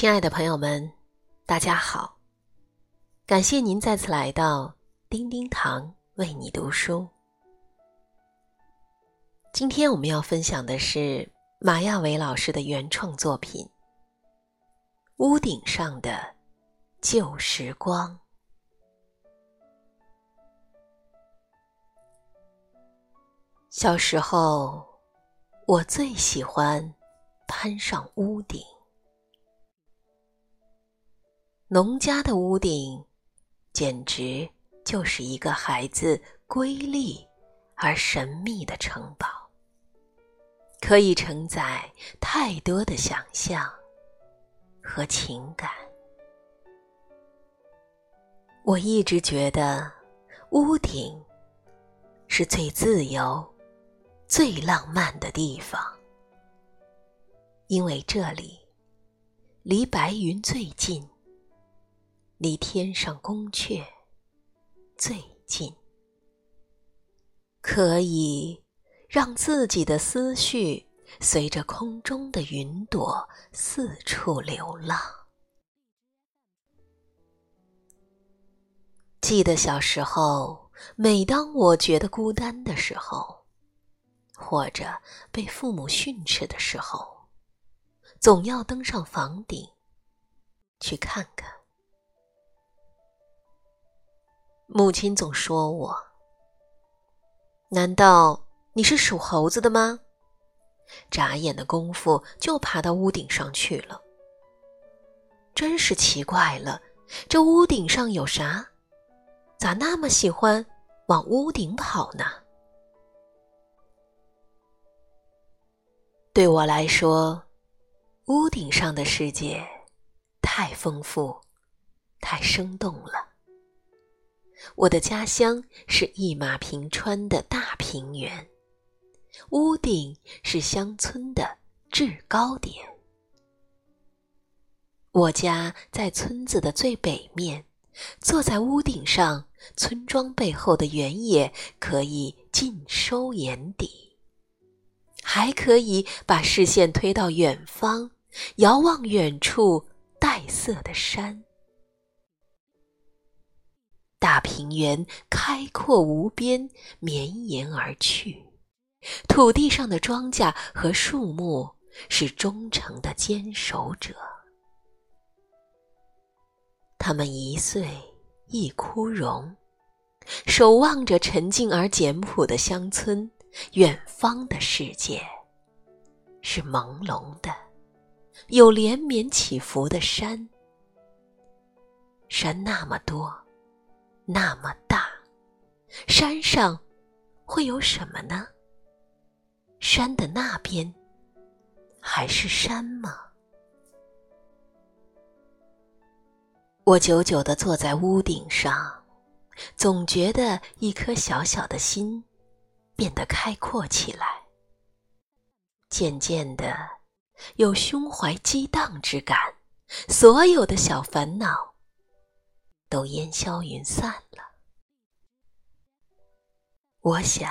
亲爱的朋友们，大家好！感谢您再次来到叮叮堂为你读书。今天我们要分享的是马亚伟老师的原创作品《屋顶上的旧时光》。小时候，我最喜欢攀上屋顶。农家的屋顶，简直就是一个孩子瑰丽而神秘的城堡，可以承载太多的想象和情感。我一直觉得，屋顶是最自由、最浪漫的地方，因为这里离白云最近。离天上宫阙最近，可以让自己的思绪随着空中的云朵四处流浪。记得小时候，每当我觉得孤单的时候，或者被父母训斥的时候，总要登上房顶去看看。母亲总说我：“难道你是属猴子的吗？”眨眼的功夫就爬到屋顶上去了。真是奇怪了，这屋顶上有啥？咋那么喜欢往屋顶跑呢？对我来说，屋顶上的世界太丰富、太生动了。我的家乡是一马平川的大平原，屋顶是乡村的制高点。我家在村子的最北面，坐在屋顶上，村庄背后的原野可以尽收眼底，还可以把视线推到远方，遥望远处黛色的山。大平原开阔无边，绵延而去。土地上的庄稼和树木是忠诚的坚守者，他们一岁一枯荣，守望着沉静而简朴的乡村。远方的世界是朦胧的，有连绵起伏的山，山那么多。那么大，山上会有什么呢？山的那边还是山吗？我久久的坐在屋顶上，总觉得一颗小小的心变得开阔起来，渐渐的有胸怀激荡之感，所有的小烦恼。都烟消云散了。我想，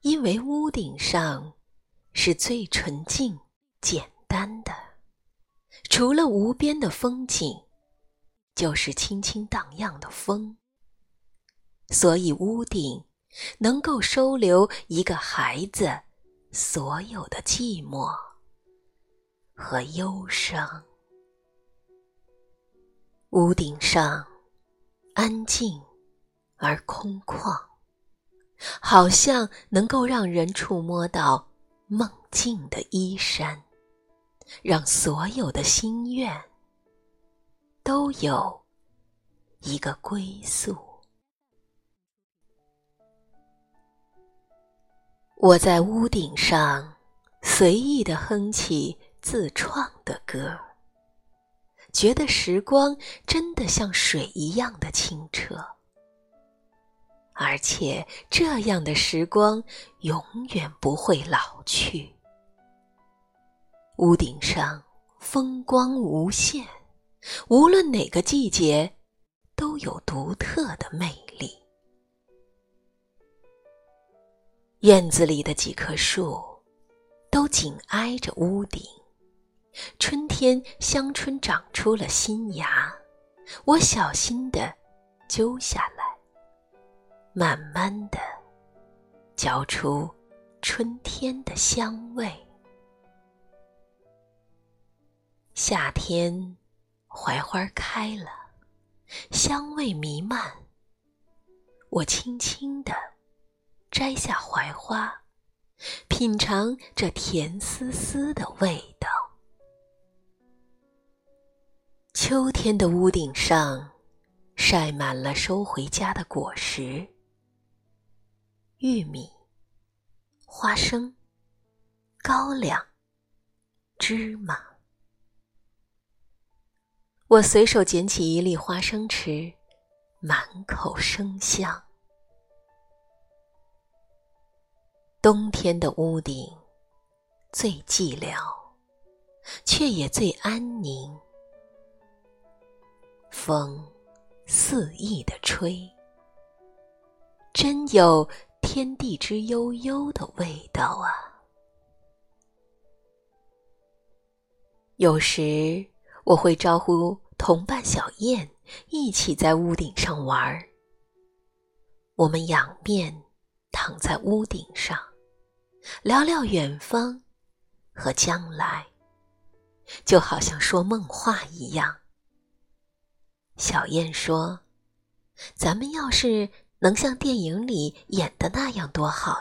因为屋顶上是最纯净、简单的，除了无边的风景，就是轻轻荡漾的风，所以屋顶能够收留一个孩子所有的寂寞和忧伤。屋顶上安静而空旷，好像能够让人触摸到梦境的衣衫，让所有的心愿都有一个归宿。我在屋顶上随意的哼起自创的歌。觉得时光真的像水一样的清澈，而且这样的时光永远不会老去。屋顶上风光无限，无论哪个季节都有独特的魅力。院子里的几棵树都紧挨着屋顶，春天。香椿长出了新芽，我小心地揪下来，慢慢地嚼出春天的香味。夏天，槐花开了，香味弥漫。我轻轻地摘下槐花，品尝这甜丝丝的味道。秋天的屋顶上，晒满了收回家的果实：玉米、花生、高粱、芝麻。我随手捡起一粒花生吃，满口生香。冬天的屋顶最寂寥，却也最安宁。风肆意的吹，真有天地之悠悠的味道啊！有时我会招呼同伴小燕一起在屋顶上玩儿。我们仰面躺在屋顶上，聊聊远方和将来，就好像说梦话一样。小燕说：“咱们要是能像电影里演的那样多好，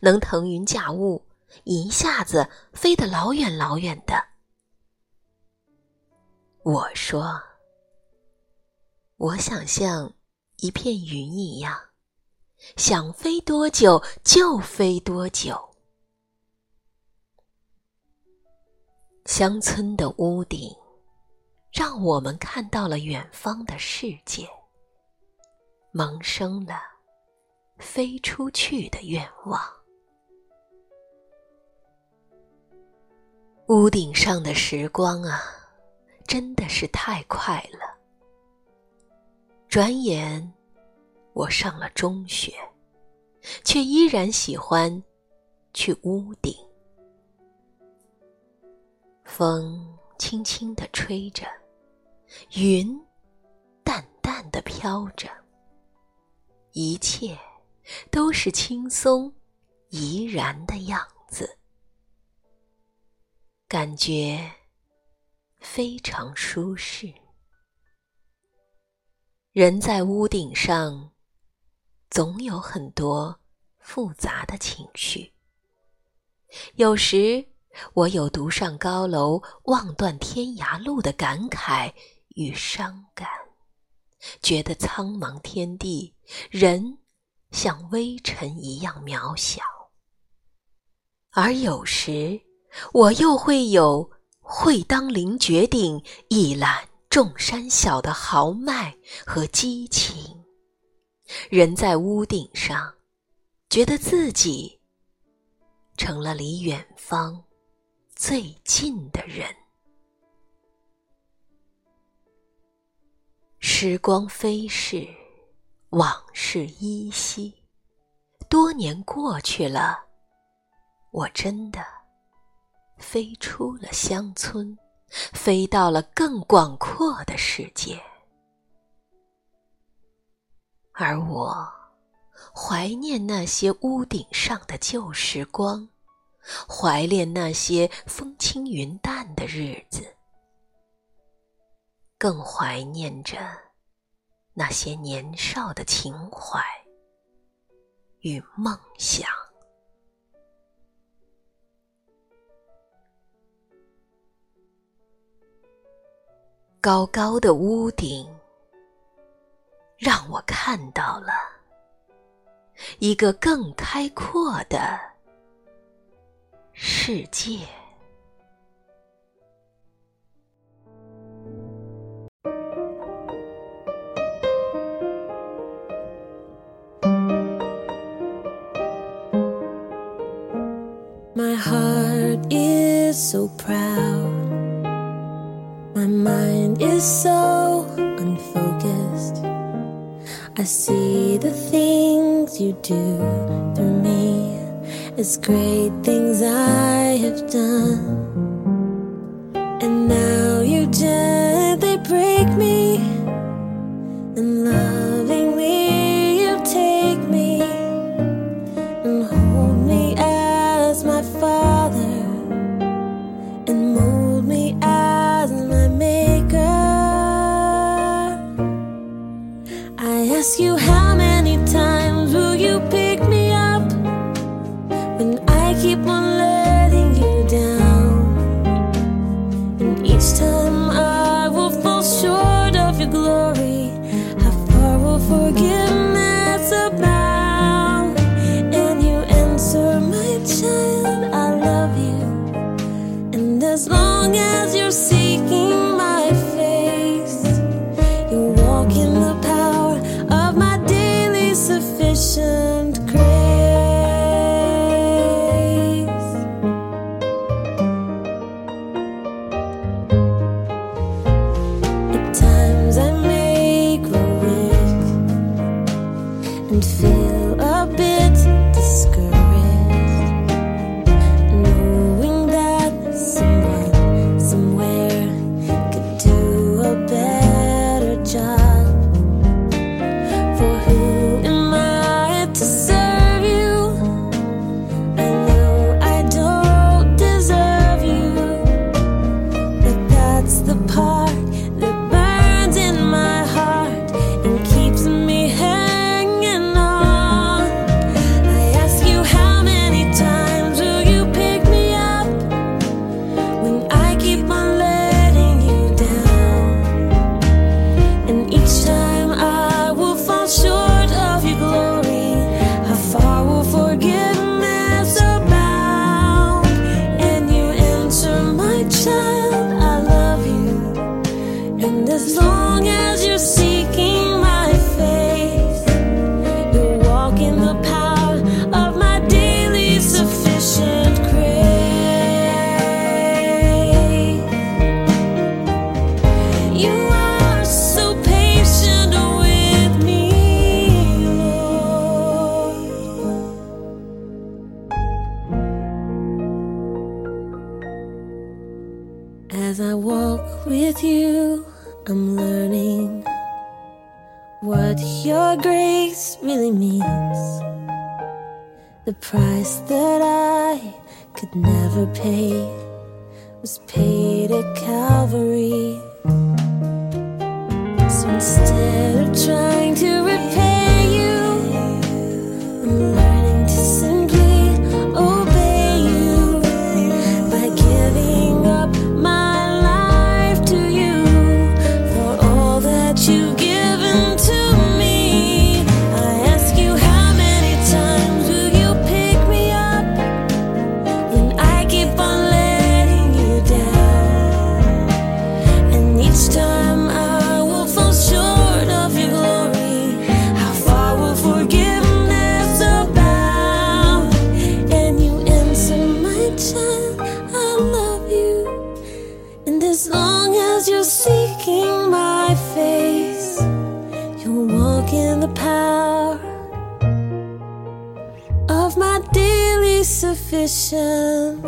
能腾云驾雾，一下子飞得老远老远的。”我说：“我想像一片云一样，想飞多久就飞多久。”乡村的屋顶。让我们看到了远方的世界，萌生了飞出去的愿望。屋顶上的时光啊，真的是太快了。转眼，我上了中学，却依然喜欢去屋顶。风轻轻地吹着。云淡淡的飘着，一切都是轻松怡然的样子，感觉非常舒适。人在屋顶上，总有很多复杂的情绪。有时，我有独上高楼、望断天涯路的感慨。与伤感，觉得苍茫天地，人像微尘一样渺小；而有时，我又会有“会当凌绝顶，一览众山小”的豪迈和激情。人在屋顶上，觉得自己成了离远方最近的人。时光飞逝，往事依稀。多年过去了，我真的飞出了乡村，飞到了更广阔的世界。而我怀念那些屋顶上的旧时光，怀念那些风轻云淡的日子。更怀念着那些年少的情怀与梦想。高高的屋顶，让我看到了一个更开阔的世界。so proud. My mind is so unfocused. I see the things you do through me. It's great things I have done. And now you gently break me as long as The price that I could never pay was paid at Calvary. efficient.